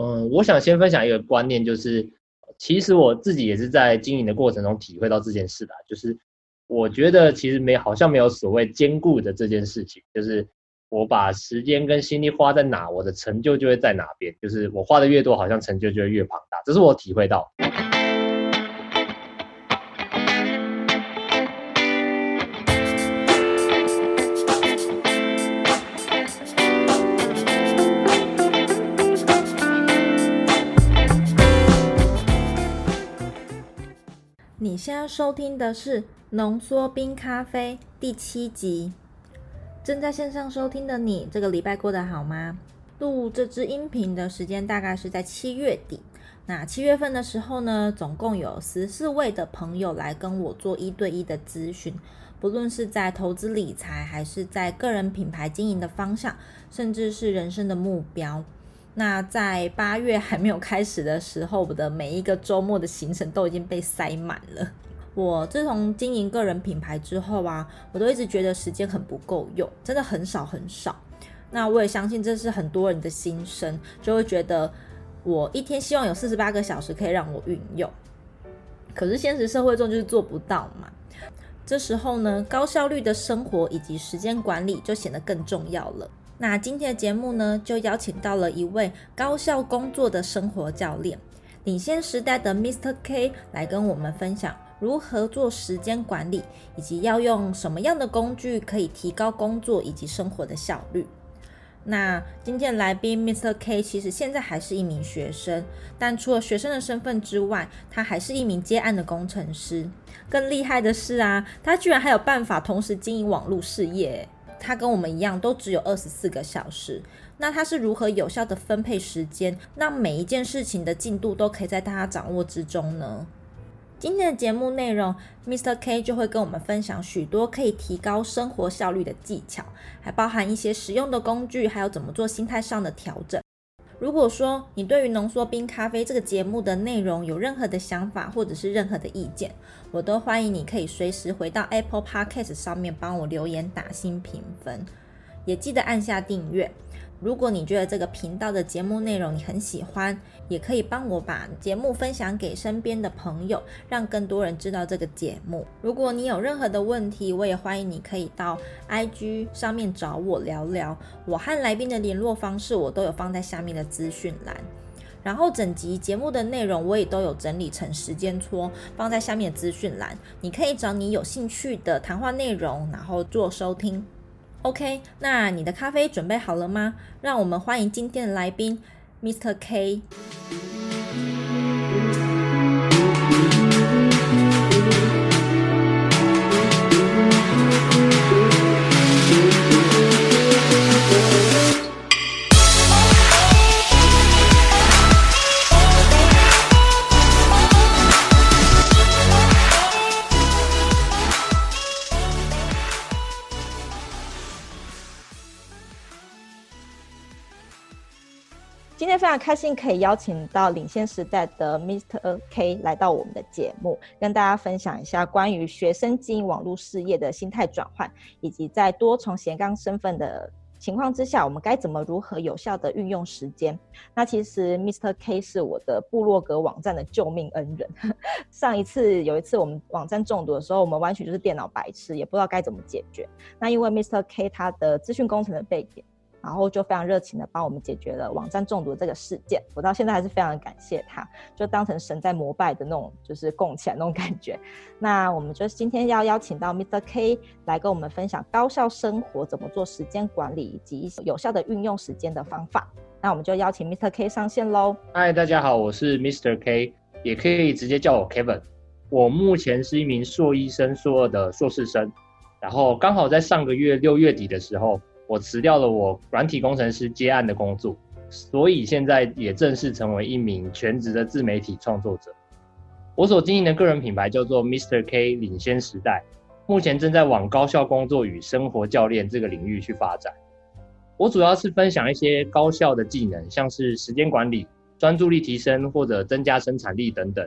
嗯，我想先分享一个观念，就是其实我自己也是在经营的过程中体会到这件事的，就是我觉得其实没好像没有所谓兼顾的这件事情，就是我把时间跟心力花在哪，我的成就就会在哪边，就是我花的越多，好像成就就会越庞大，这是我体会到。收听的是浓缩冰咖啡第七集。正在线上收听的你，这个礼拜过得好吗？录这支音频的时间大概是在七月底。那七月份的时候呢，总共有十四位的朋友来跟我做一对一的咨询，不论是在投资理财，还是在个人品牌经营的方向，甚至是人生的目标。那在八月还没有开始的时候，我的每一个周末的行程都已经被塞满了。我自从经营个人品牌之后啊，我都一直觉得时间很不够用，真的很少很少。那我也相信这是很多人的心声，就会觉得我一天希望有四十八个小时可以让我运用，可是现实社会中就是做不到嘛。这时候呢，高效率的生活以及时间管理就显得更重要了。那今天的节目呢，就邀请到了一位高效工作的生活教练，领先时代的 Mr. K 来跟我们分享如何做时间管理，以及要用什么样的工具可以提高工作以及生活的效率。那今天来宾 Mr. K 其实现在还是一名学生，但除了学生的身份之外，他还是一名接案的工程师。更厉害的是啊，他居然还有办法同时经营网络事业。他跟我们一样，都只有二十四个小时。那他是如何有效的分配时间，让每一件事情的进度都可以在他掌握之中呢？今天的节目内容，Mr. K 就会跟我们分享许多可以提高生活效率的技巧，还包含一些实用的工具，还有怎么做心态上的调整。如果说你对于浓缩冰咖啡这个节目的内容有任何的想法，或者是任何的意见，我都欢迎你可以随时回到 Apple Podcast 上面帮我留言打新评分，也记得按下订阅。如果你觉得这个频道的节目内容你很喜欢，也可以帮我把节目分享给身边的朋友，让更多人知道这个节目。如果你有任何的问题，我也欢迎你可以到 IG 上面找我聊聊。我和来宾的联络方式我都有放在下面的资讯栏，然后整集节目的内容我也都有整理成时间戳，放在下面的资讯栏。你可以找你有兴趣的谈话内容，然后做收听。OK，那你的咖啡准备好了吗？让我们欢迎今天的来宾，Mr. K。常开心可以邀请到领先时代的 Mr. K 来到我们的节目，跟大家分享一下关于学生经营网络事业的心态转换，以及在多重斜杠身份的情况之下，我们该怎么如何有效的运用时间。那其实 Mr. K 是我的部落格网站的救命恩人。上一次有一次我们网站中毒的时候，我们完全就是电脑白痴，也不知道该怎么解决。那因为 Mr. K 他的资讯工程的背景。然后就非常热情的帮我们解决了网站中毒这个事件，我到现在还是非常感谢他，就当成神在膜拜的那种，就是供起来那种感觉。那我们就今天要邀请到 Mr. K 来跟我们分享高效生活怎么做时间管理以及一些有效的运用时间的方法。那我们就邀请 Mr. K 上线喽。嗨，大家好，我是 Mr. K，也可以直接叫我 Kevin。我目前是一名硕一生、硕二的硕士生，然后刚好在上个月六月底的时候。我辞掉了我软体工程师接案的工作，所以现在也正式成为一名全职的自媒体创作者。我所经营的个人品牌叫做 Mr. K 领先时代，目前正在往高效工作与生活教练这个领域去发展。我主要是分享一些高效的技能，像是时间管理、专注力提升或者增加生产力等等。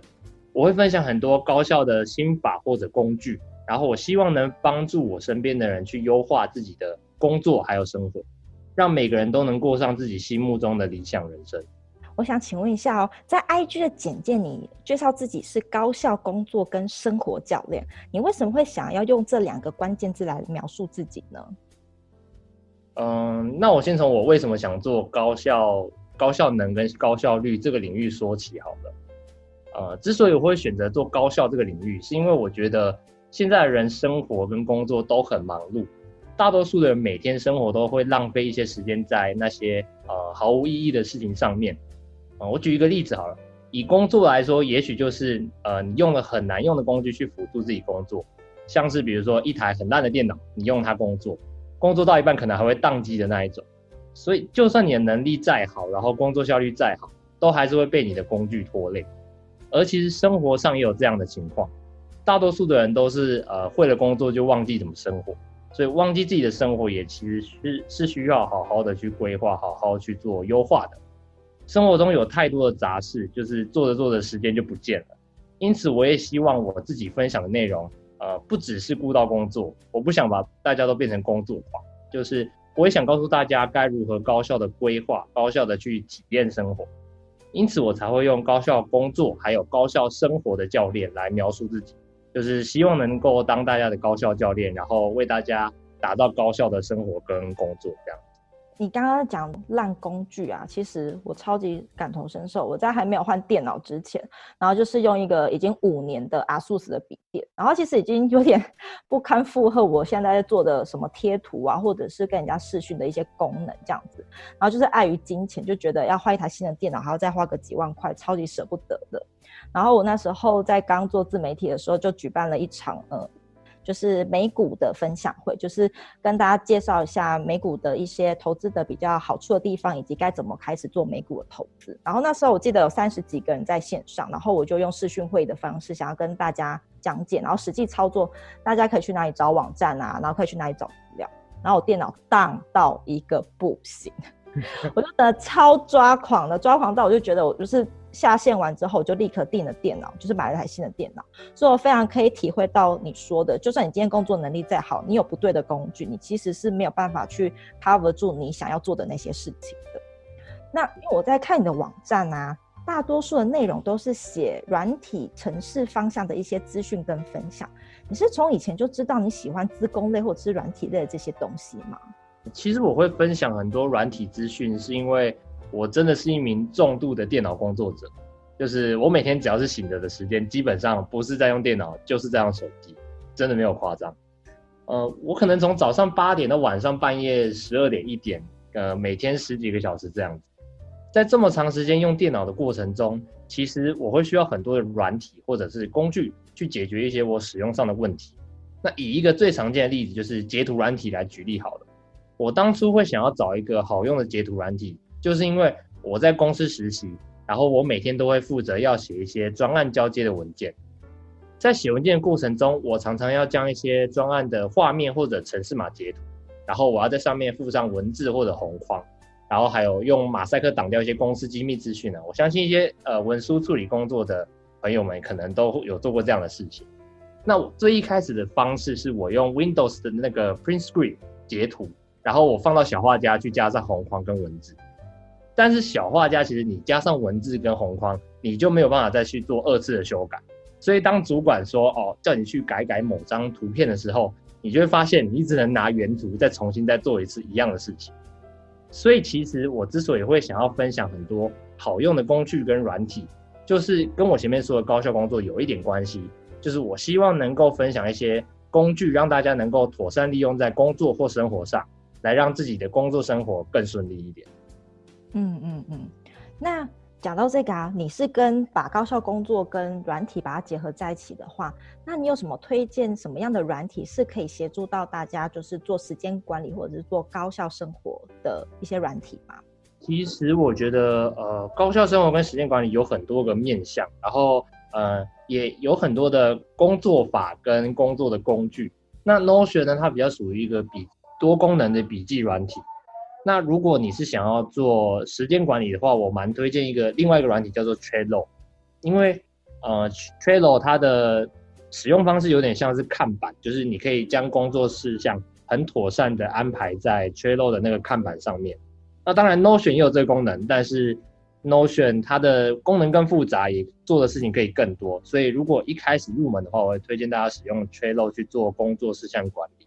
我会分享很多高效的心法或者工具，然后我希望能帮助我身边的人去优化自己的工作还有生活，让每个人都能过上自己心目中的理想人生。我想请问一下哦，在 IG 的简介，你介绍自己是高效工作跟生活教练，你为什么会想要用这两个关键字来描述自己呢？嗯，那我先从我为什么想做高效、高效能跟高效率这个领域说起好了。呃，之所以我会选择做高效这个领域，是因为我觉得现在的人生活跟工作都很忙碌，大多数的人每天生活都会浪费一些时间在那些呃毫无意义的事情上面。呃，我举一个例子好了，以工作来说，也许就是呃你用了很难用的工具去辅助自己工作，像是比如说一台很烂的电脑，你用它工作。工作到一半可能还会宕机的那一种，所以就算你的能力再好，然后工作效率再好，都还是会被你的工具拖累。而其实生活上也有这样的情况，大多数的人都是呃会了工作就忘记怎么生活，所以忘记自己的生活也其实是是需要好好的去规划，好好去做优化的。生活中有太多的杂事，就是做着做着时间就不见了。因此，我也希望我自己分享的内容。呃，不只是顾到工作，我不想把大家都变成工作狂，就是我也想告诉大家该如何高效的规划、高效的去体验生活，因此我才会用高效工作还有高效生活的教练来描述自己，就是希望能够当大家的高校教练，然后为大家打造高效的生活跟工作这样。你刚刚讲烂工具啊，其实我超级感同身受。我在还没有换电脑之前，然后就是用一个已经五年的 ASUS 的笔电，然后其实已经有点 不堪负荷。我现在在做的什么贴图啊，或者是跟人家视讯的一些功能这样子，然后就是碍于金钱，就觉得要换一台新的电脑还要再花个几万块，超级舍不得的。然后我那时候在刚做自媒体的时候，就举办了一场呃。就是美股的分享会，就是跟大家介绍一下美股的一些投资的比较好处的地方，以及该怎么开始做美股的投资。然后那时候我记得有三十几个人在线上，然后我就用视讯会议的方式，想要跟大家讲解，然后实际操作，大家可以去哪里找网站啊，然后可以去哪里找资料。然后我电脑当到一个不行，我就觉得超抓狂的，抓狂到我就觉得我就是。下线完之后，就立刻订了电脑，就是买了台新的电脑。所以我非常可以体会到你说的，就算你今天工作能力再好，你有不对的工具，你其实是没有办法去 cover 住你想要做的那些事情的。那因为我在看你的网站啊，大多数的内容都是写软体、程式方向的一些资讯跟分享。你是从以前就知道你喜欢资工类或者是软体类的这些东西吗？其实我会分享很多软体资讯，是因为。我真的是一名重度的电脑工作者，就是我每天只要是醒着的时间，基本上不是在用电脑，就是在用手机，真的没有夸张。呃，我可能从早上八点到晚上半夜十二点一点，呃，每天十几个小时这样子。在这么长时间用电脑的过程中，其实我会需要很多的软体或者是工具去解决一些我使用上的问题。那以一个最常见的例子，就是截图软体来举例好了。我当初会想要找一个好用的截图软体。就是因为我在公司实习，然后我每天都会负责要写一些专案交接的文件，在写文件过程中，我常常要将一些专案的画面或者程式码截图，然后我要在上面附上文字或者红框，然后还有用马赛克挡掉一些公司机密资讯呢。我相信一些呃文书处理工作的朋友们可能都有做过这样的事情。那我最一开始的方式是我用 Windows 的那个 Print Screen 截图，然后我放到小画家去加上红框跟文字。但是小画家其实你加上文字跟红框，你就没有办法再去做二次的修改。所以当主管说哦，叫你去改改某张图片的时候，你就会发现你只能拿原图再重新再做一次一样的事情。所以其实我之所以会想要分享很多好用的工具跟软体，就是跟我前面说的高效工作有一点关系。就是我希望能够分享一些工具，让大家能够妥善利用在工作或生活上，来让自己的工作生活更顺利一点。嗯嗯嗯，那讲到这个啊，你是跟把高效工作跟软体把它结合在一起的话，那你有什么推荐什么样的软体是可以协助到大家，就是做时间管理或者是做高效生活的一些软体吗？其实我觉得，呃，高效生活跟时间管理有很多个面向，然后呃，也有很多的工作法跟工作的工具。那 Notion 呢，它比较属于一个比多功能的笔记软体。那如果你是想要做时间管理的话，我蛮推荐一个另外一个软体叫做 Trello，因为呃 Trello 它的使用方式有点像是看板，就是你可以将工作事项很妥善的安排在 Trello 的那个看板上面。那当然 Notion 也有这个功能，但是 Notion 它的功能更复杂，也做的事情可以更多。所以如果一开始入门的话，我会推荐大家使用 Trello 去做工作事项管理。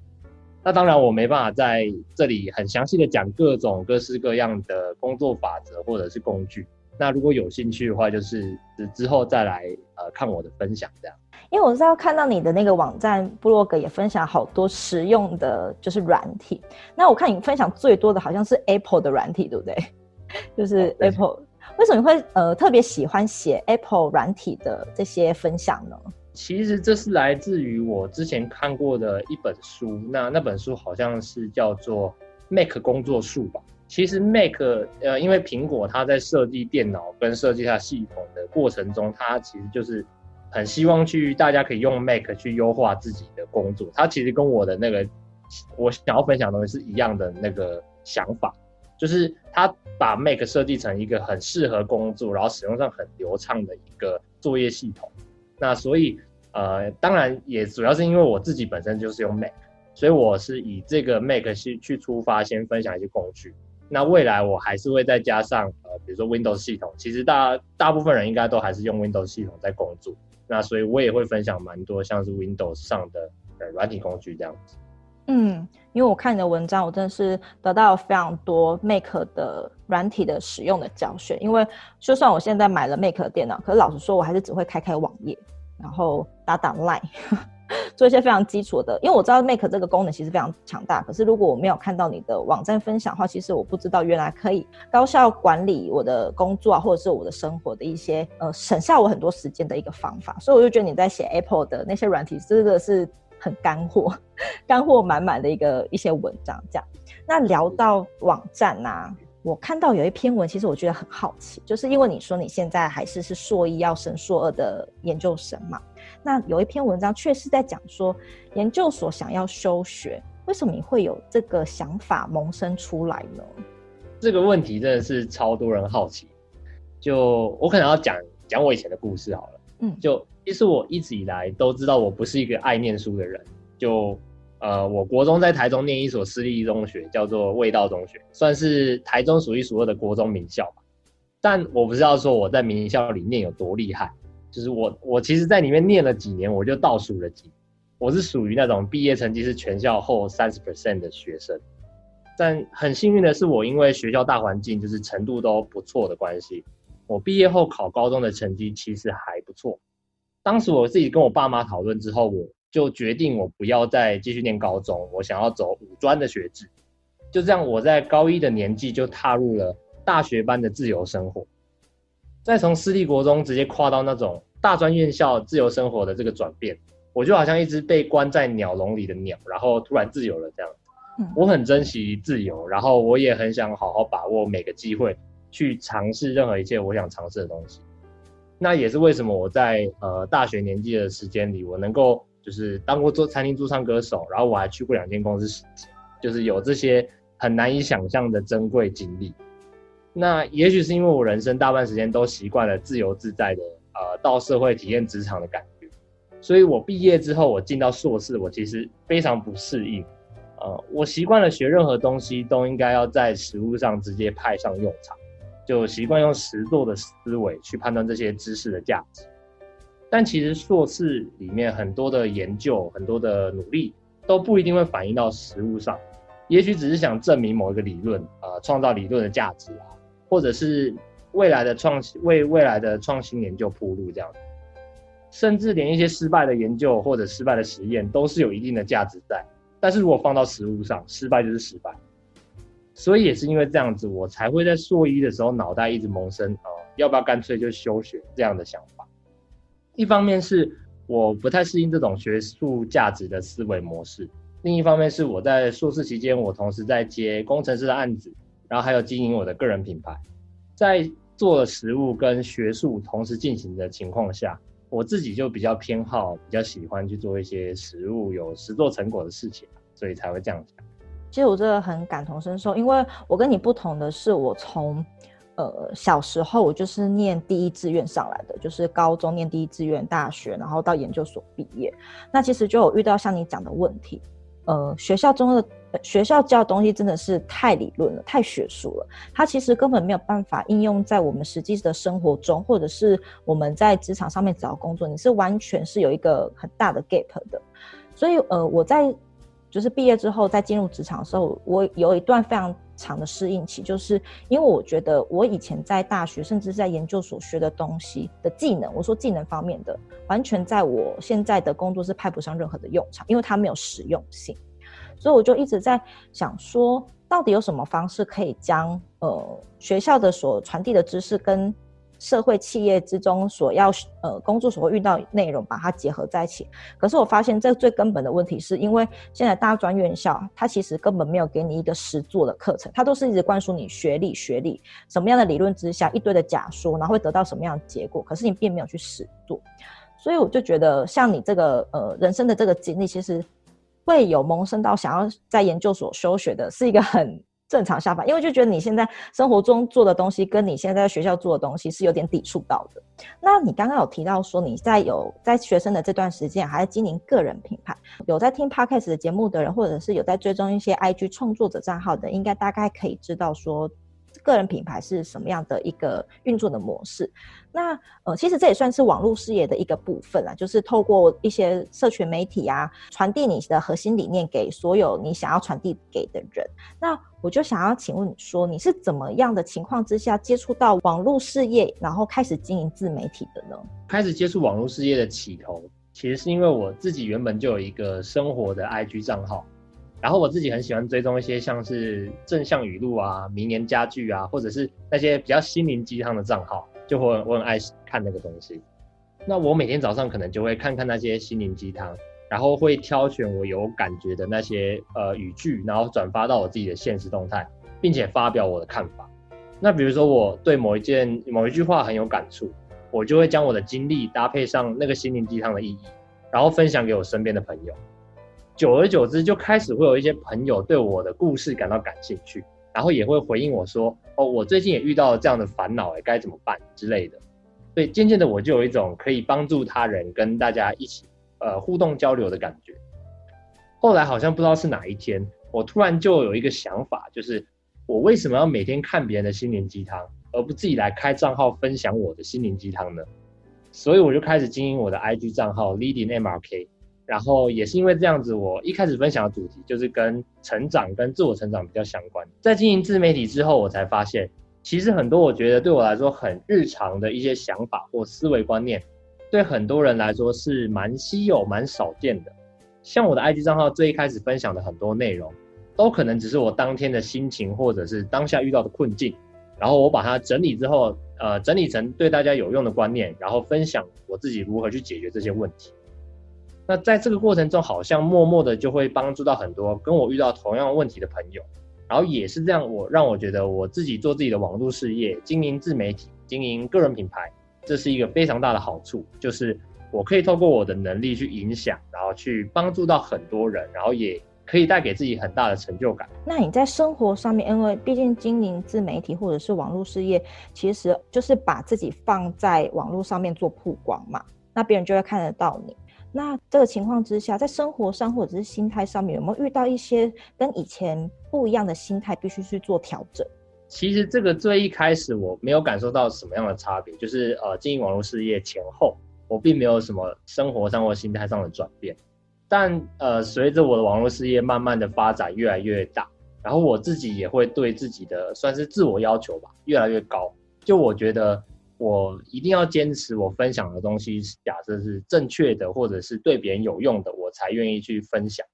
那当然，我没办法在这里很详细的讲各种各式各样的工作法则或者是工具。那如果有兴趣的话，就是之后再来呃看我的分享这样。因为我知道看到你的那个网站部落格也分享好多实用的，就是软体。那我看你分享最多的好像是 Apple 的软体，对不对？就是 Apple，哦，为什么你会呃特别喜欢写 Apple 软体的这些分享呢？其实这是来自于我之前看过的一本书，那那本书好像是叫做《Mac 工作术》吧。其实 Mac，呃，因为苹果它在设计电脑跟设计它系统的过程中，它其实就是很希望去大家可以用 Mac 去优化自己的工作。它其实跟我的那个我想要分享的东西是一样的那个想法，就是它把 Mac 设计成一个很适合工作，然后使用上很流畅的一个作业系统。那所以。呃，当然也主要是因为我自己本身就是用 Mac，所以我是以这个 Mac 去去出发，先分享一些工具。那未来我还是会再加上呃，比如说 Windows 系统，其实大大部分人应该都还是用 Windows 系统在工作。那所以我也会分享蛮多像是 Windows 上的呃软体工具这样子。嗯，因为我看你的文章，我真的是得到了非常多 Mac 的软体的使用的教学。因为就算我现在买了 Mac 的电脑，可是老实说，我还是只会开开网页。然后打打 line，做一些非常基础的，因为我知道 Make 这个功能其实非常强大。可是如果我没有看到你的网站分享的话，其实我不知道原来可以高效管理我的工作啊，或者是我的生活的一些呃省下我很多时间的一个方法。所以我就觉得你在写 Apple 的那些软体真的是很干货，干货满满的一个一些文章。这样，那聊到网站啊。我看到有一篇文，其实我觉得很好奇，就是因为你说你现在还是是硕一要升硕二的研究生嘛，那有一篇文章确实在讲说研究所想要休学，为什么你会有这个想法萌生出来呢？这个问题真的是超多人好奇，就我可能要讲讲我以前的故事好了，嗯，就其实我一直以来都知道我不是一个爱念书的人，就。呃，我国中在台中念一所私立中学，叫做味道中学，算是台中数一数二的国中名校吧。但我不知道说我在名校里面有多厉害，就是我我其实在里面念了几年，我就倒数了几，我是属于那种毕业成绩是全校后三十 percent 的学生。但很幸运的是，我因为学校大环境就是程度都不错的关系，我毕业后考高中的成绩其实还不错。当时我自己跟我爸妈讨论之后，我。就决定我不要再继续念高中，我想要走五专的学制。就这样，我在高一的年纪就踏入了大学般的自由生活。再从私立国中直接跨到那种大专院校自由生活的这个转变，我就好像一只被关在鸟笼里的鸟，然后突然自由了这样。我很珍惜自由，然后我也很想好好把握每个机会去尝试任何一切我想尝试的东西。那也是为什么我在呃大学年纪的时间里，我能够。就是当过做餐厅驻唱歌手，然后我还去过两间公司实习，就是有这些很难以想象的珍贵经历。那也许是因为我人生大半时间都习惯了自由自在的呃到社会体验职场的感觉，所以我毕业之后我进到硕士，我其实非常不适应。呃，我习惯了学任何东西都应该要在实务上直接派上用场，就习惯用实作的思维去判断这些知识的价值。但其实硕士里面很多的研究、很多的努力都不一定会反映到实务上，也许只是想证明某一个理论，呃，创造理论的价值啊，或者是未来的创新，为未来的创新研究铺路这样。甚至连一些失败的研究或者失败的实验都是有一定的价值在。但是如果放到实物上，失败就是失败。所以也是因为这样子，我才会在硕一的时候脑袋一直萌生，呃，要不要干脆就休学这样的想法。一方面是我不太适应这种学术价值的思维模式，另一方面是我在硕士期间，我同时在接工程师的案子，然后还有经营我的个人品牌，在做实务跟学术同时进行的情况下，我自己就比较偏好，比较喜欢去做一些实务有实作成果的事情，所以才会这样讲。其实我真的很感同身受，因为我跟你不同的是，我从呃，小时候我就是念第一志愿上来的，就是高中念第一志愿，大学然后到研究所毕业。那其实就有遇到像你讲的问题，呃，学校中的学校教的东西真的是太理论了，太学术了，它其实根本没有办法应用在我们实际的生活中，或者是我们在职场上面找工作，你是完全是有一个很大的 gap 的。所以，呃，我在就是毕业之后，在进入职场的时候，我有一段非常长的适应期，就是因为我觉得我以前在大学甚至在研究所学的东西的技能，我说技能方面的，完全在我现在的工作是派不上任何的用场，因为它没有实用性。所以我就一直在想说，到底有什么方式可以将呃学校的所传递的知识跟社会企业之中所要呃工作所会遇到内容，把它结合在一起。可是我发现这最根本的问题，是因为现在大专院校它其实根本没有给你一个实做的课程，它都是一直灌输你学历学历，什么样的理论之下一堆的假说，然后会得到什么样的结果，可是你并没有去实做。所以我就觉得，像你这个呃人生的这个经历，其实会有萌生到想要在研究所休学的，是一个很。正常下班，因为就觉得你现在生活中做的东西，跟你现在在学校做的东西是有点抵触到的。那你刚刚有提到说，你在有在学生的这段时间，还在经营个人品牌，有在听 Podcast 的节目的人，或者是有在追踪一些 IG 创作者账号的，应该大概可以知道说。个人品牌是什么样的一个运作的模式？那呃，其实这也算是网络事业的一个部分啦，就是透过一些社群媒体啊，传递你的核心理念给所有你想要传递给的人。那我就想要请问你说，你是怎么样的情况之下接触到网络事业，然后开始经营自媒体的呢？开始接触网络事业的起头，其实是因为我自己原本就有一个生活的 IG 账号。然后我自己很喜欢追踪一些像是正向语录啊、名言佳句啊，或者是那些比较心灵鸡汤的账号，就会我很爱看那个东西。那我每天早上可能就会看看那些心灵鸡汤，然后会挑选我有感觉的那些呃语句，然后转发到我自己的现实动态，并且发表我的看法。那比如说我对某一件某一句话很有感触，我就会将我的经历搭配上那个心灵鸡汤的意义，然后分享给我身边的朋友。久而久之，就开始会有一些朋友对我的故事感到感兴趣，然后也会回应我说：“哦，我最近也遇到了这样的烦恼，哎，该怎么办之类的。”所以渐渐的，我就有一种可以帮助他人、跟大家一起呃互动交流的感觉。后来好像不知道是哪一天，我突然就有一个想法，就是我为什么要每天看别人的心灵鸡汤，而不自己来开账号分享我的心灵鸡汤呢？所以我就开始经营我的 IG 账号 Leading MRK。然后也是因为这样子，我一开始分享的主题就是跟成长、跟自我成长比较相关。在经营自媒体之后，我才发现，其实很多我觉得对我来说很日常的一些想法或思维观念，对很多人来说是蛮稀有、蛮少见的。像我的 IG 账号最一开始分享的很多内容，都可能只是我当天的心情或者是当下遇到的困境，然后我把它整理之后，呃，整理成对大家有用的观念，然后分享我自己如何去解决这些问题。那在这个过程中，好像默默的就会帮助到很多跟我遇到同样问题的朋友，然后也是这样，我让我觉得我自己做自己的网络事业，经营自媒体，经营个人品牌，这是一个非常大的好处，就是我可以透过我的能力去影响，然后去帮助到很多人，然后也可以带给自己很大的成就感。那你在生活上面，因为毕竟经营自媒体或者是网络事业，其实就是把自己放在网络上面做曝光嘛，那别人就会看得到你。那这个情况之下，在生活上或者是心态上面，有没有遇到一些跟以前不一样的心态，必须去做调整？其实这个最一开始我没有感受到什么样的差别，就是呃，经营网络事业前后，我并没有什么生活上或心态上的转变。但呃，随着我的网络事业慢慢的发展越来越大，然后我自己也会对自己的算是自我要求吧，越来越高。就我觉得。我一定要坚持，我分享的东西假设是正确的，或者是对别人有用的，我才愿意去分享。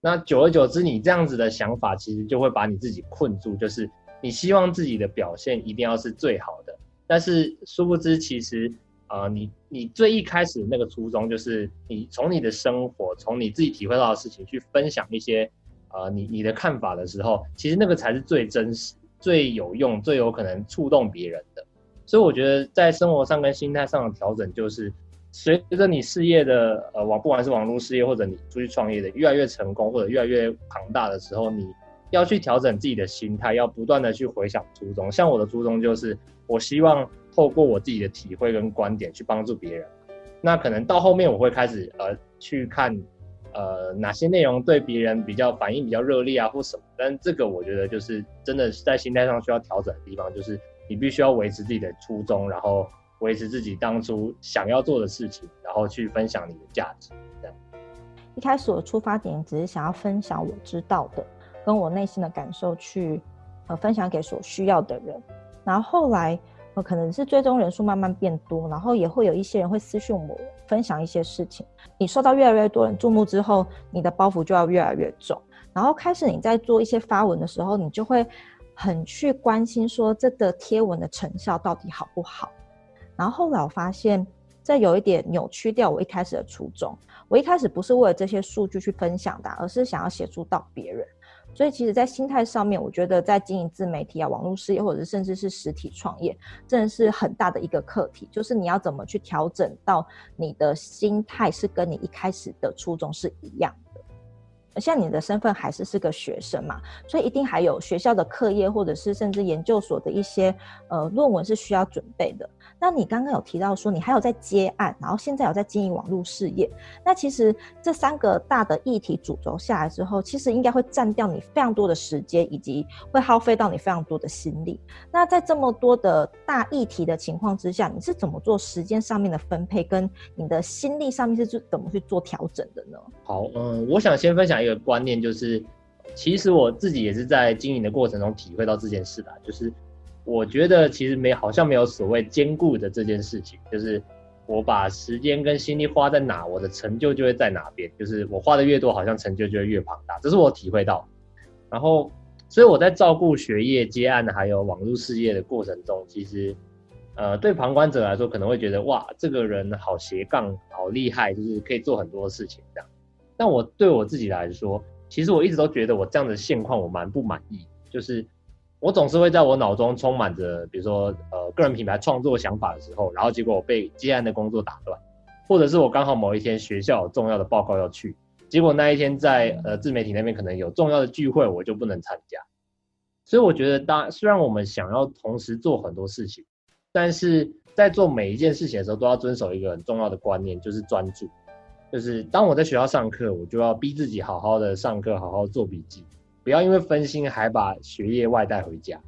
那久而久之，你这样子的想法，其实就会把你自己困住，就是你希望自己的表现一定要是最好的。但是殊不知，其实啊、你你最一开始那个初衷，就是你从你的生活，从你自己体会到的事情去分享一些啊、你你的看法的时候，其实那个才是最真实、最有用、最有可能触动别人的。所以我觉得在生活上跟心态上的调整，就是随着你事业的呃网，不管是网络事业或者你出去创业的越来越成功或者越来越庞大的时候，你要去调整自己的心态，要不断的去回想初衷。像我的初衷就是，我希望透过我自己的体会跟观点去帮助别人。那可能到后面我会开始呃去看呃哪些内容对别人比较反应比较热烈啊或什么。但这个我觉得就是真的是在心态上需要调整的地方，就是你必须要维持自己的初衷，然后维持自己当初想要做的事情，然后去分享你的价值。这样。一开始我的出发点只是想要分享我知道的，跟我内心的感受去呃分享给所需要的人，然后后来。呃可能是追踪人数慢慢变多，然后也会有一些人会私讯我分享一些事情。你受到越来越多人注目之后，你的包袱就要越来越重。然后开始你在做一些发文的时候，你就会很去关心说这个贴文的成效到底好不好。然后后来我发现，这有一点扭曲掉我一开始的初衷。我一开始不是为了这些数据去分享的，而是想要协助到别人。所以，其实，在心态上面，我觉得在经营自媒体啊、网络事业，或者甚至是实体创业，真的是很大的一个课题。就是你要怎么去调整到你的心态是跟你一开始的初衷是一样的。像你的身份还是是个学生嘛，所以一定还有学校的课业，或者是甚至研究所的一些呃论文是需要准备的。那你刚刚有提到说你还有在接案，然后现在有在经营网络事业。那其实这三个大的议题主轴下来之后，其实应该会占掉你非常多的时间，以及会耗费到你非常多的心力。那在这么多的大议题的情况之下，你是怎么做时间上面的分配，跟你的心力上面是怎么去做调整的呢？好，嗯，我想先分享一个观念，就是其实我自己也是在经营的过程中体会到这件事的，就是。我觉得其实没好像没有所谓兼顾的这件事情，就是我把时间跟心力花在哪，我的成就就会在哪边。就是我花的越多，好像成就就会越庞大，这是我体会到。然后，所以我在照顾学业、接案还有网络事业的过程中，其实呃，对旁观者来说可能会觉得哇，这个人好斜杠，好厉害，就是可以做很多事情这样。但我对我自己来说，其实我一直都觉得我这样的现况我蛮不满意，就是。我总是会在我脑中充满着，比如说，呃，个人品牌创作想法的时候，然后结果我被接案的工作打断，或者是我刚好某一天学校有重要的报告要去，结果那一天在呃自媒体那边可能有重要的聚会，我就不能参加。所以我觉得，当虽然我们想要同时做很多事情，但是在做每一件事情的时候，都要遵守一个很重要的观念，就是专注。就是当我在学校上课，我就要逼自己好好的上课，好好做笔记。不要因为分心还把学业外带回家，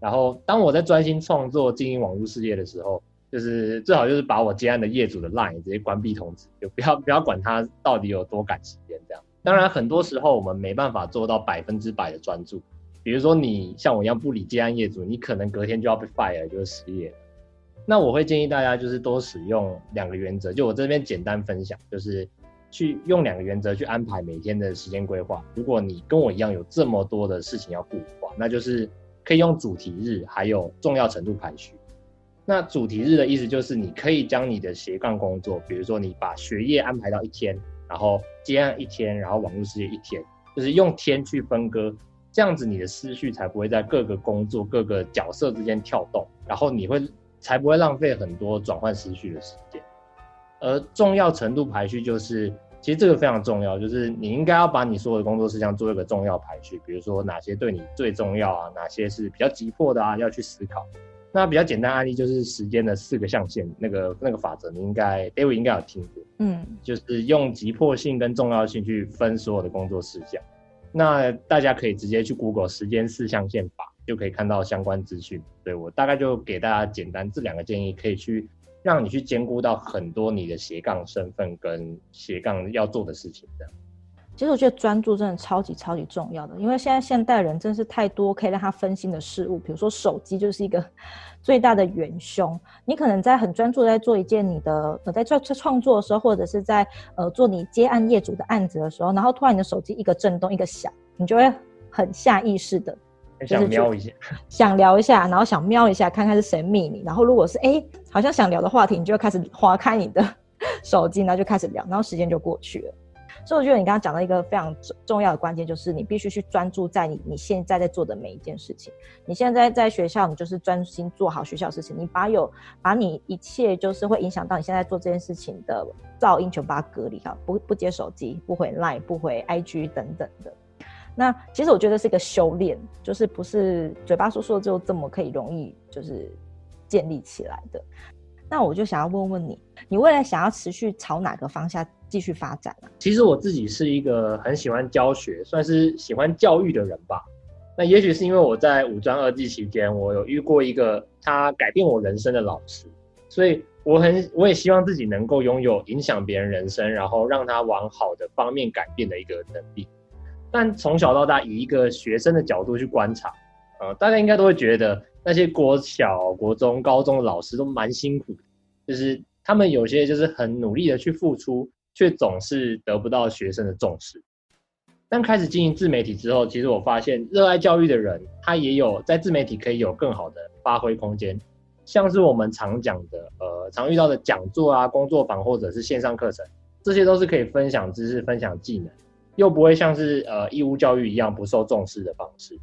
然后当我在专心创作经营网络事业的时候，就是最好就是把我接案的业主的 line 直接关闭通知，就不要不要管他到底有多赶时间这样。当然很多时候我们没办法做到百分之百的专注，比如说你像我一样不理接案业主，你可能隔天就要被 fire 就是失业。那我会建议大家就是多使用两个原则，就我这边简单分享，就是。去用两个原则去安排每天的时间规划。如果你跟我一样有这么多的事情要顾的话，那就是可以用主题日，还有重要程度排序。那主题日的意思就是你可以将你的斜杠工作，比如说你把学业安排到一天，然后接案一天，然后网络事业一天，就是用天去分割，这样子你的思绪才不会在各个工作、各个角色之间跳动，然后你会才不会浪费很多转换思绪的时间。而重要程度排序就是，其实这个非常重要，就是你应该要把你所有的工作事项做一个重要排序，比如说哪些对你最重要啊，哪些是比较急迫的啊，要去思考。那比较简单案例就是时间的四个象限，那个那个法则，你应该 David 应该有听过，嗯，就是用急迫性跟重要性去分所有的工作事项。那大家可以直接去 Google 时间四象限法，就可以看到相关资讯。对，我大概就给大家简单这两个建议，可以去。让你去兼顾到很多你的斜杠身份跟斜杠要做的事情，这样。其实我觉得专注真的超级超级重要的，因为现在现代人真是太多可以让他分心的事物，比如说手机就是一个 最大的元凶。你可能在很专注在做一件你的呃在创创作的时候，或者是在呃做你接案业主的案子的时候，然后突然你的手机一个震动一个响，你就会很下意识的。想瞄一下，想聊一下，然后想瞄一下，看看是谁密你。然后如果是哎、欸，好像想聊的话题，你就会开始划开你的手机，然后就开始聊，然后时间就过去了。所以我觉得你刚刚讲到一个非常重要的关键，就是你必须去专注在你你现在在做的每一件事情。你现在在学校，你就是专心做好学校的事情。你把有把你一切就是会影响到你现在做这件事情的噪音，全部把它隔离好，不不接手机，不回 Line，不回 IG 等等的。那其实我觉得是一个修炼，就是不是嘴巴说说就这么可以容易就是建立起来的。那我就想要问问你，你未来想要持续朝哪个方向继续发展呢？其实我自己是一个很喜欢教学，算是喜欢教育的人吧。那也许是因为我在五专二技期间，我有遇过一个他改变我人生的老师，所以我很我也希望自己能够拥有影响别人人生，然后让他往好的方面改变的一个能力。但从小到大，以一个学生的角度去观察，呃，大家应该都会觉得那些国小、国中、高中的老师都蛮辛苦的，就是他们有些就是很努力的去付出，却总是得不到学生的重视。但开始经营自媒体之后，其实我发现，热爱教育的人，他也有在自媒体可以有更好的发挥空间。像是我们常讲的，呃，常遇到的讲座啊、工作坊或者是线上课程，这些都是可以分享知识、分享技能，又不会像是呃义务教育一样不受重视的方式。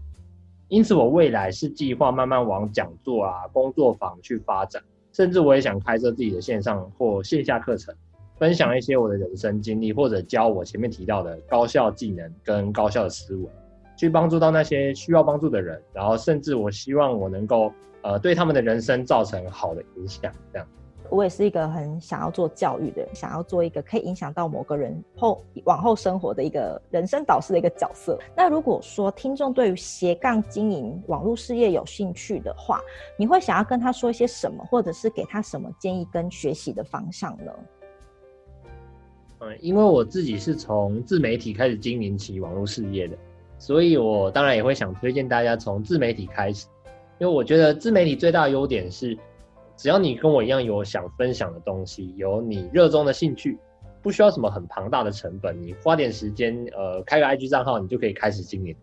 因此，我未来是计划慢慢往讲座啊、工作坊去发展，甚至我也想开设自己的线上或线下课程。分享一些我的人生经历，或者教我前面提到的高效技能跟高效的思维，去帮助到那些需要帮助的人，然后甚至我希望我能够呃对他们的人生造成好的影响。这样，我也是一个很想要做教育的人，想要做一个可以影响到某个人后往后生活的一个人生导师的一个角色。那如果说听众对于斜杠经营网络事业有兴趣的话，你会想要跟他说一些什么，或者是给他什么建议跟学习的方向呢？嗯，因为我自己是从自媒体开始经营起网络事业的，所以我当然也会想推荐大家从自媒体开始。因为我觉得自媒体最大的优点是，只要你跟我一样有想分享的东西，有你热衷的兴趣，不需要什么很庞大的成本，你花点时间，呃，开个 IG 账号，你就可以开始经营。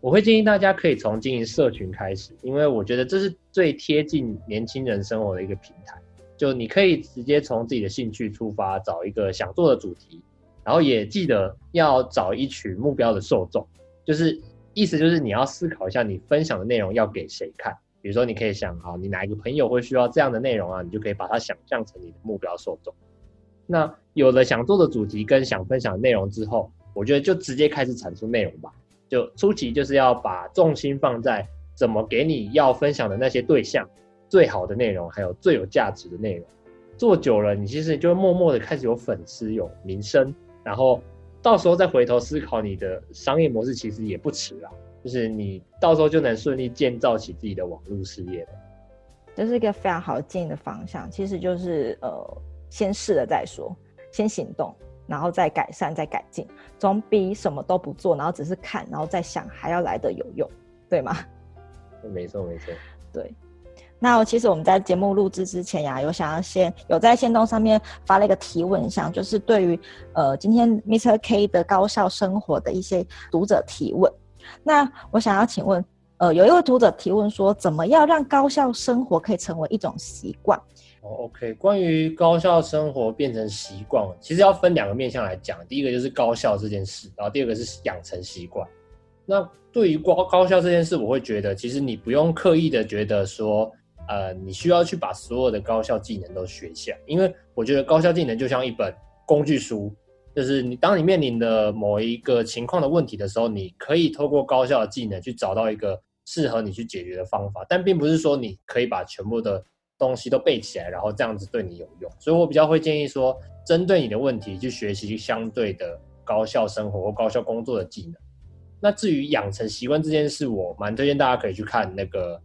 我会建议大家可以从经营社群开始，因为我觉得这是最贴近年轻人生活的一个平台。就你可以直接从自己的兴趣出发，找一个想做的主题，然后也记得要找一群目标的受众，就是意思就是你要思考一下你分享的内容要给谁看。比如说你可以想好你哪一个朋友会需要这样的内容啊，你就可以把它想象成你的目标受众。那有了想做的主题跟想分享的内容之后，我觉得就直接开始产出内容吧。就初期就是要把重心放在怎么给你要分享的那些对象。最好的内容，还有最有价值的内容，做久了，你其实就会默默的开始有粉丝、有名声，然后到时候再回头思考你的商业模式，其实也不迟啊。就是你到时候就能顺利建造起自己的网络事业了。这是一个非常好的建议的方向，其实就是呃，先试了再说，先行动，然后再改善、再改进，总比什么都不做，然后只是看，然后再想还要来得有用，对吗？没错，没错，对。那其实我们在节目录制之前呀，有想要先有在线动上面发了一个提问想，就是对于呃今天 Mr. K 的高校生活的一些读者提问。那我想要请问，呃，有一位读者提问说，怎么样让高效生活可以成为一种习惯？哦，OK，关于高效生活变成习惯，其实要分两个面向来讲，第一个就是高效这件事，然后第二个是养成习惯。那对于高高效这件事，我会觉得，其实你不用刻意的觉得说。呃，你需要去把所有的高效技能都学下，因为我觉得高效技能就像一本工具书，就是你当你面临的某一个情况的问题的时候，你可以透过高效的技能去找到一个适合你去解决的方法，但并不是说你可以把全部的东西都背起来，然后这样子对你有用。所以我比较会建议说，针对你的问题去学习相对的高效生活或高效工作的技能。那至于养成习惯这件事，我蛮推荐大家可以去看那个。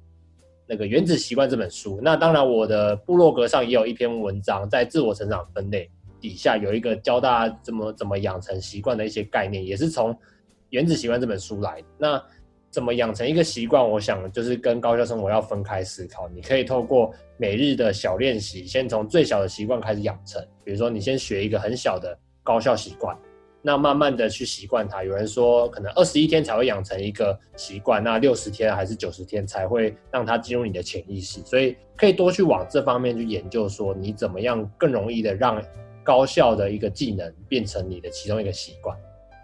那个《原子习惯》这本书，那当然我的部落格上也有一篇文章，在自我成长分类底下有一个教大家怎么怎么养成习惯的一些概念，也是从《原子习惯》这本书来。那怎么养成一个习惯？我想就是跟高效生活要分开思考。你可以透过每日的小练习，先从最小的习惯开始养成。比如说，你先学一个很小的高效习惯。那慢慢的去习惯它。有人说可能二十一天才会养成一个习惯，那六十天还是九十天才会让它进入你的潜意识。所以可以多去往这方面去研究，说你怎么样更容易的让高效的一个技能变成你的其中一个习惯。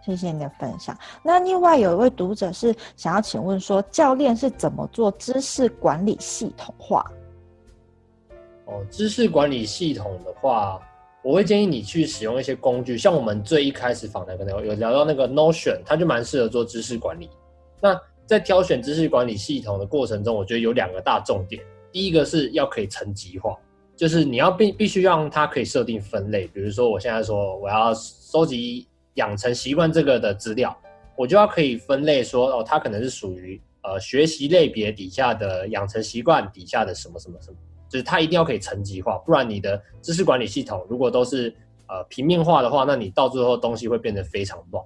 谢谢你的分享。那另外有一位读者是想要请问说，教练是怎么做知识管理系统化？哦，知识管理系统的话。我会建议你去使用一些工具，像我们最一开始访谈可能有聊到那个 Notion，它就蛮适合做知识管理。那在挑选知识管理系统的过程中，我觉得有两个大重点。第一个是要可以层级化，就是你要必必须让它可以设定分类，比如说我现在说我要收集养成习惯这个的资料，我就要可以分类说哦，它可能是属于呃学习类别底下的养成习惯底下的什么什么什么，就是它一定要可以层级化，不然你的知识管理系统如果都是呃平面化的话，那你到最后东西会变得非常乱。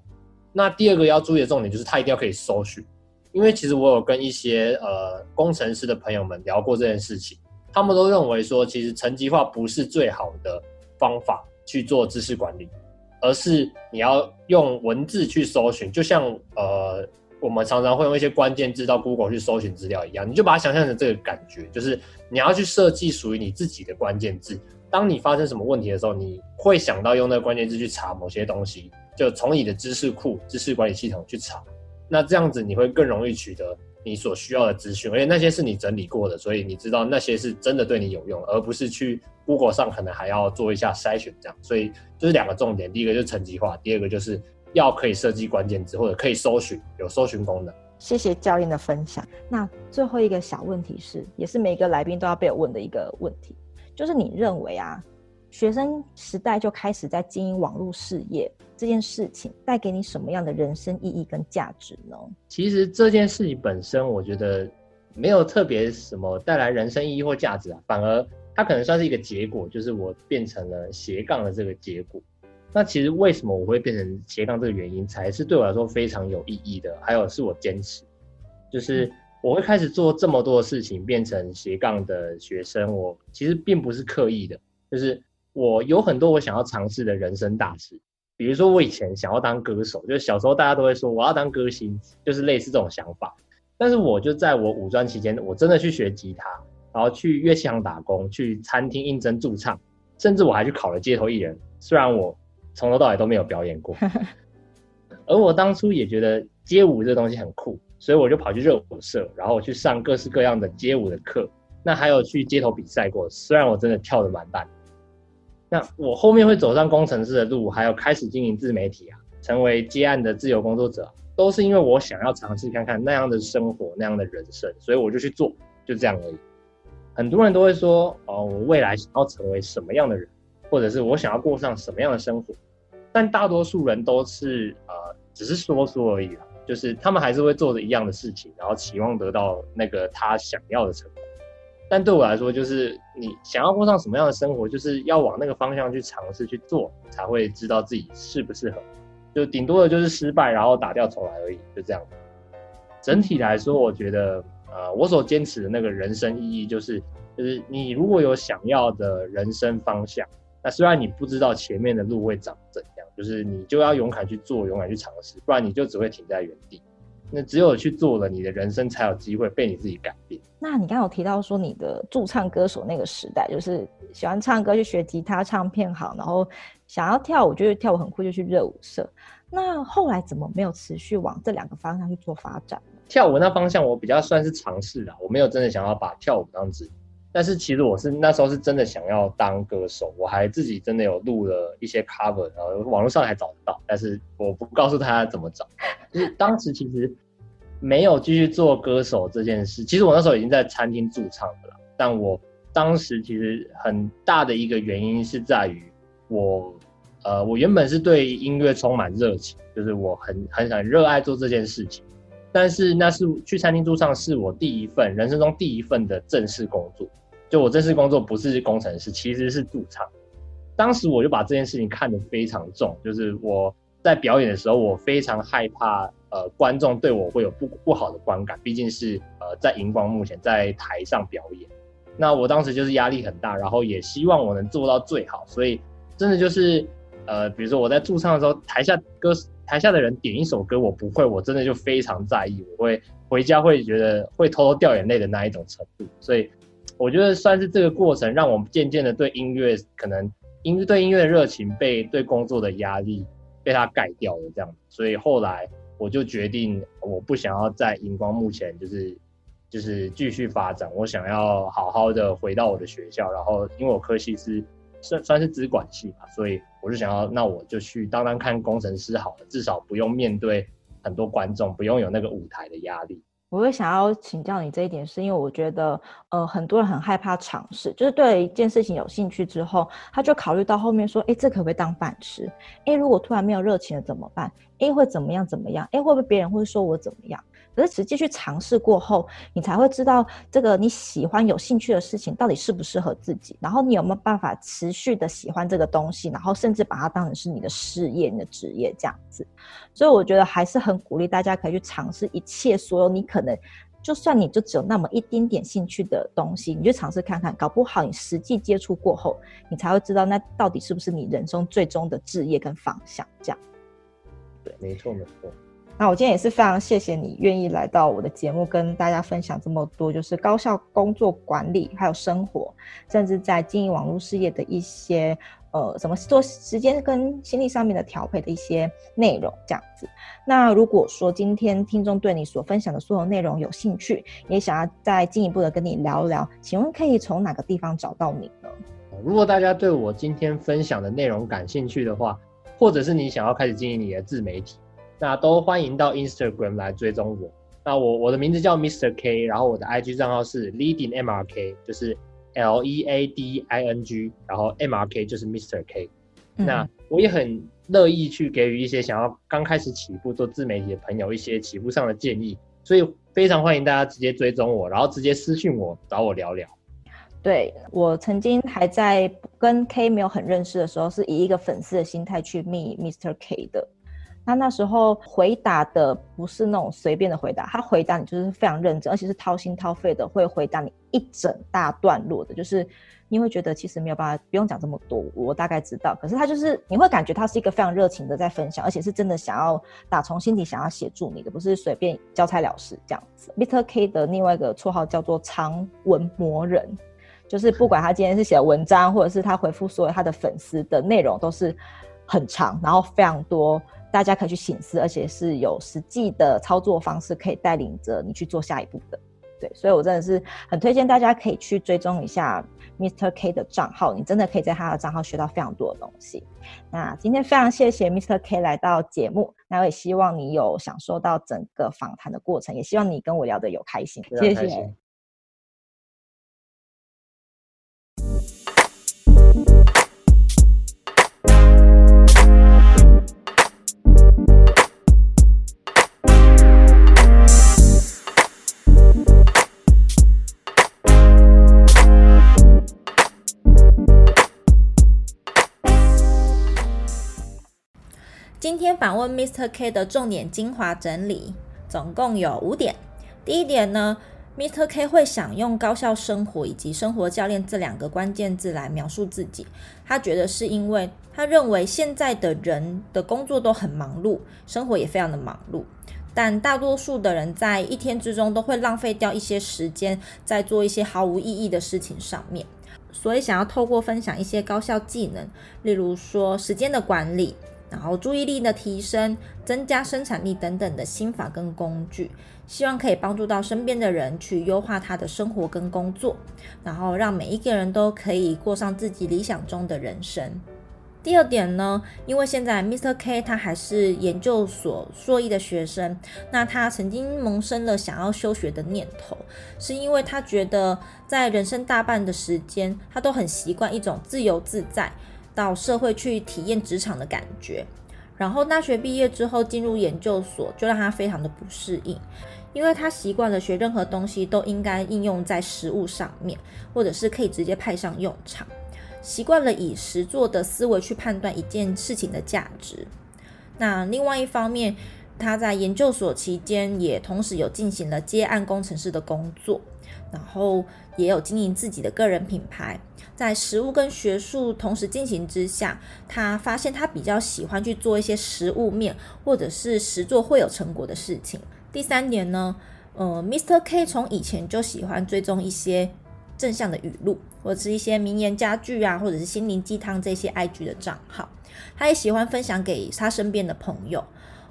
那第二个要注意的重点就是它一定要可以搜寻，因为其实我有跟一些呃工程师的朋友们聊过这件事情。他们都认为说，其实层级化不是最好的方法去做知识管理，而是你要用文字去搜寻，就像呃，我们常常会用一些关键字到 Google 去搜寻资料一样，你就把它想象成这个感觉，就是你要去设计属于你自己的关键字。当你发生什么问题的时候，你会想到用那个关键字去查某些东西，就从你的知识库、知识管理系统去查，那这样子你会更容易取得。你所需要的资讯，而且那些是你整理过的，所以你知道那些是真的对你有用，而不是去 Google 上可能还要做一下筛选这样。所以就是两个重点，第一个就是层级化，第二个就是要可以设计关键字或者可以搜寻，有搜寻功能。谢谢教练的分享。那最后一个小问题是，也是每个来宾都要被问的一个问题，就是你认为啊，学生时代就开始在经营网络事业这件事情，带给你什么样的人生意义跟价值呢？其实这件事情本身，我觉得没有特别什么带来人生意义或价值啊，反而它可能算是一个结果，就是我变成了斜杠的这个结果。那其实为什么我会变成斜杠这个原因，才是对我来说非常有意义的。还有是我坚持，就是我会开始做这么多的事情，变成斜杠的学生，我其实并不是刻意的，就是。我有很多我想要尝试的人生大事，比如说我以前想要当歌手，就是小时候大家都会说我要当歌星，就是类似这种想法。但是我就在我五专期间，我真的去学吉他，然后去乐器行打工，去餐厅应征驻唱，甚至我还去考了街头艺人。虽然我从头到尾都没有表演过，而我当初也觉得街舞这东西很酷，所以我就跑去热舞社，然后去上各式各样的街舞的课。那还有去街头比赛过，虽然我真的跳得蛮烂。那我后面会走上工程师的路，还有开始经营自媒体啊，成为接案的自由工作者，都是因为我想要尝试看看那样的生活，那样的人生，所以我就去做，就这样而已。很多人都会说，哦，我未来想要成为什么样的人，或者是我想要过上什么样的生活，但大多数人都是呃，只是说说而已啦，就是他们还是会做着一样的事情，然后期望得到那个他想要的成果。但对我来说，就是你想要过上什么样的生活，就是要往那个方向去尝试去做，才会知道自己适不适合。就顶多的就是失败，然后打掉重来而已，就这样。整体来说，我觉得，呃，我所坚持的那个人生意义，就是，就是你如果有想要的人生方向，那虽然你不知道前面的路会长怎样，就是你就要勇敢去做，勇敢去尝试，不然你就只会停在原地。那只有去做了，你的人生才有机会被你自己改变。那你刚刚有提到说，你的驻唱歌手那个时代，就是喜欢唱歌，去学吉他，唱片行，然后想要跳舞，就是跳舞很酷，就去热舞社。那后来怎么没有持续往这两个方向去做发展？跳舞那方向我比较算是尝试啦，我没有真的想要把跳舞当职。但是其实我是那时候是真的想要当歌手，我还自己真的有录了一些 cover，然后网络上还找得到，但是我不告诉他怎么找。就是当时其实没有继续做歌手这件事，其实我那时候已经在餐厅驻唱了，但我当时其实很大的一个原因是在于我，呃，我原本是对音乐充满热情，就是我很很想热爱做这件事情，但是那是去餐厅驻唱是我第一份人生中第一份的正式工作。就我正式工作不是工程师，其实是驻唱。当时我就把这件事情看得非常重，就是我在表演的时候，我非常害怕，呃，观众对我会有不不好的观感，毕竟是呃在荧光幕前在台上表演。那我当时就是压力很大，然后也希望我能做到最好，所以真的就是呃，比如说我在驻唱的时候，台下歌台下的人点一首歌我不会，我真的就非常在意，我会回家会觉得会偷偷掉眼泪的那一种程度，所以。我觉得算是这个过程，让我们渐渐的对音乐可能音对音乐的热情被对工作的压力被它盖掉了这样，所以后来我就决定，我不想要在荧光幕前就是就是继续发展，我想要好好的回到我的学校，然后因为我科系是算算是资管系吧，所以我就想要那我就去当当看工程师好了，至少不用面对很多观众，不用有那个舞台的压力。我会想要请教你这一点，是因为我觉得，呃，很多人很害怕尝试，就是对一件事情有兴趣之后，他就考虑到后面说，哎，这可不可以当饭吃？哎，如果突然没有热情了怎么办？哎，会怎么样？怎么样？哎，会不会别人会说我怎么样？可是实际去尝试过后，你才会知道这个你喜欢、有兴趣的事情到底适不适合自己，然后你有没有办法持续的喜欢这个东西，然后甚至把它当成是你的事业、你的职业这样子。所以我觉得还是很鼓励大家可以去尝试一切所有你可能，就算你就只有那么一丁点兴趣的东西，你就尝试看看，搞不好你实际接触过后，你才会知道那到底是不是你人生最终的志业跟方向这样。对，没错，没错。那我今天也是非常谢谢你愿意来到我的节目，跟大家分享这么多，就是高效工作管理，还有生活，甚至在经营网络事业的一些呃，怎么做时间跟心力上面的调配的一些内容，这样子。那如果说今天听众对你所分享的所有内容有兴趣，也想要再进一步的跟你聊一聊，请问可以从哪个地方找到你呢？如果大家对我今天分享的内容感兴趣的话，或者是你想要开始经营你的自媒体。那都欢迎到 Instagram 来追踪我。那我我的名字叫 Mr. K，然后我的 IG 账号是 Leading MRK，就是 L E A D I N G，然后 MRK 就是 Mr. K。嗯。那我也很乐意去给予一些想要刚开始起步做自媒体的朋友一些起步上的建议，所以非常欢迎大家直接追踪我，然后直接私信我找我聊聊。对，我曾经还在跟 K 没有很认识的时候，是以一个粉丝的心态去 meet Mr. K 的。他那时候回答的不是那种随便的回答，他回答你就是非常认真，而且是掏心掏肺的，会回答你一整大段落的。就是你会觉得其实没有办法，不用讲这么多，我大概知道。可是他就是你会感觉他是一个非常热情的在分享，而且是真的想要打从心底想要协助你的，不是随便交差了事这样子。Mr. K 的另外一个绰号叫做长文魔人，就是不管他今天是写文章，或者是他回复所有他的粉丝的内容都是很长，然后非常多。大家可以去醒思，而且是有实际的操作方式可以带领着你去做下一步的。对，所以我真的是很推荐大家可以去追踪一下 Mr. K 的账号，你真的可以在他的账号学到非常多的东西。那今天非常谢谢 Mr. K 来到节目，那我也希望你有享受到整个访谈的过程，也希望你跟我聊得有开心。谢谢。访问 Mr. K 的重点精华整理，总共有五点。第一点呢，Mr. K 会想用高效生活以及生活教练这两个关键字来描述自己。他觉得是因为他认为现在的人的工作都很忙碌，生活也非常的忙碌，但大多数的人在一天之中都会浪费掉一些时间在做一些毫无意义的事情上面，所以想要透过分享一些高效技能，例如说时间的管理。然后注意力的提升、增加生产力等等的心法跟工具，希望可以帮助到身边的人去优化他的生活跟工作，然后让每一个人都可以过上自己理想中的人生。第二点呢，因为现在 Mr. K 他还是研究所硕一的学生，那他曾经萌生了想要休学的念头，是因为他觉得在人生大半的时间，他都很习惯一种自由自在。到社会去体验职场的感觉，然后大学毕业之后进入研究所，就让他非常的不适应，因为他习惯了学任何东西都应该应用在实物上面，或者是可以直接派上用场，习惯了以实作的思维去判断一件事情的价值。那另外一方面，他在研究所期间也同时有进行了接案工程师的工作，然后也有经营自己的个人品牌。在实务跟学术同时进行之下，他发现他比较喜欢去做一些实务面或者是实作会有成果的事情。第三点呢，呃，Mr. K 从以前就喜欢追踪一些正向的语录，或者是一些名言佳句啊，或者是心灵鸡汤这些 IG 的账号，他也喜欢分享给他身边的朋友。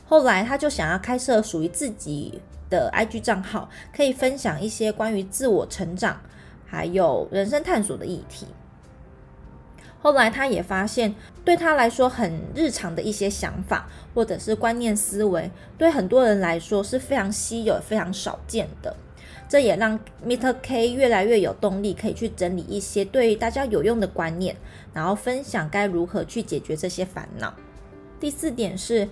后来他就想要开设属于自己的 IG 账号，可以分享一些关于自我成长。还有人生探索的议题。后来他也发现，对他来说很日常的一些想法或者是观念思维，对很多人来说是非常稀有、非常少见的。这也让 Mr. K 越来越有动力，可以去整理一些对大家有用的观念，然后分享该如何去解决这些烦恼。第四点是，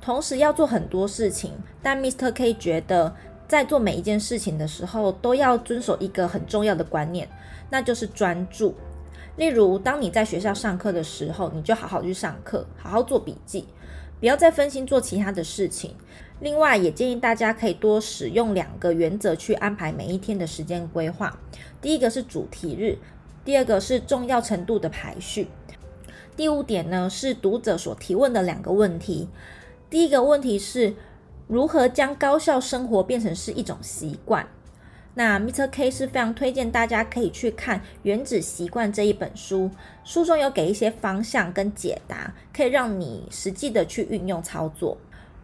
同时要做很多事情，但 Mr. K 觉得在做每一件事情的时候，都要遵守一个很重要的观念，那就是专注。例如，当你在学校上课的时候，你就好好去上课，好好做笔记，不要再分心做其他的事情。另外，也建议大家可以多使用两个原则去安排每一天的时间规划。第一个是主题日，第二个是重要程度的排序。第五点呢，是读者所提问的两个问题。第一个问题是如何将高效生活变成是一种习惯？那 Mr. K 是非常推荐大家可以去看《原子习惯》这一本书，书中有给一些方向跟解答，可以让你实际的去运用操作。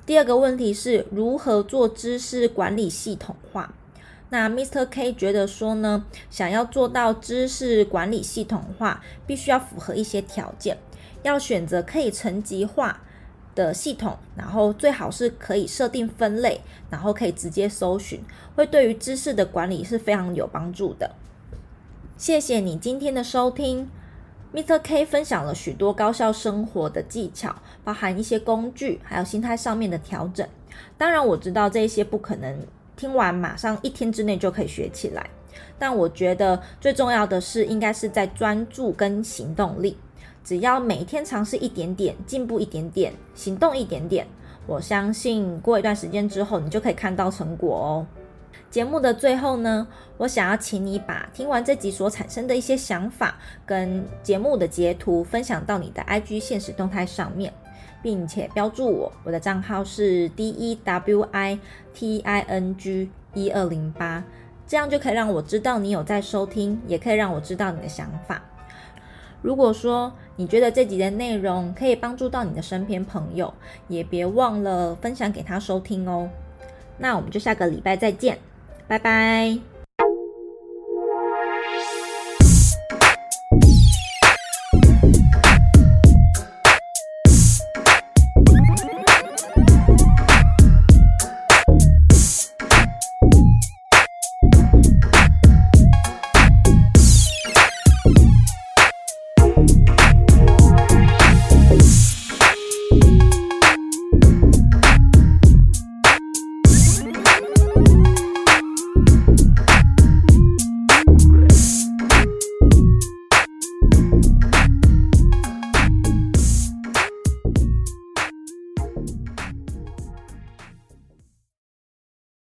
第二个问题是如何做知识管理系统化？那 Mr. K 觉得说呢，想要做到知识管理系统化，必须要符合一些条件，要选择可以层级化的系统，然后最好是可以设定分类，然后可以直接搜寻，会对于知识的管理是非常有帮助的。谢谢你今天的收听。Mr. K 分享了许多高效生活的技巧，包含一些工具，还有心态上面的调整。当然，我知道这些不可能听完马上一天之内就可以学起来，但我觉得最重要的是应该是在专注跟行动力。只要每天尝试一点点，进步一点点，行动一点点，我相信过一段时间之后，你就可以看到成果哦。节目的最后呢，我想要请你把听完这集所产生的一些想法跟节目的截图分享到你的 IG 现实动态上面，并且标注我，我的账号是 D E W I T I N G 一二零八，这样就可以让我知道你有在收听，也可以让我知道你的想法。如果说你觉得这集的内容可以帮助到你的身边朋友，也别忘了分享给他收听哦。那我们就下个礼拜再见。拜拜。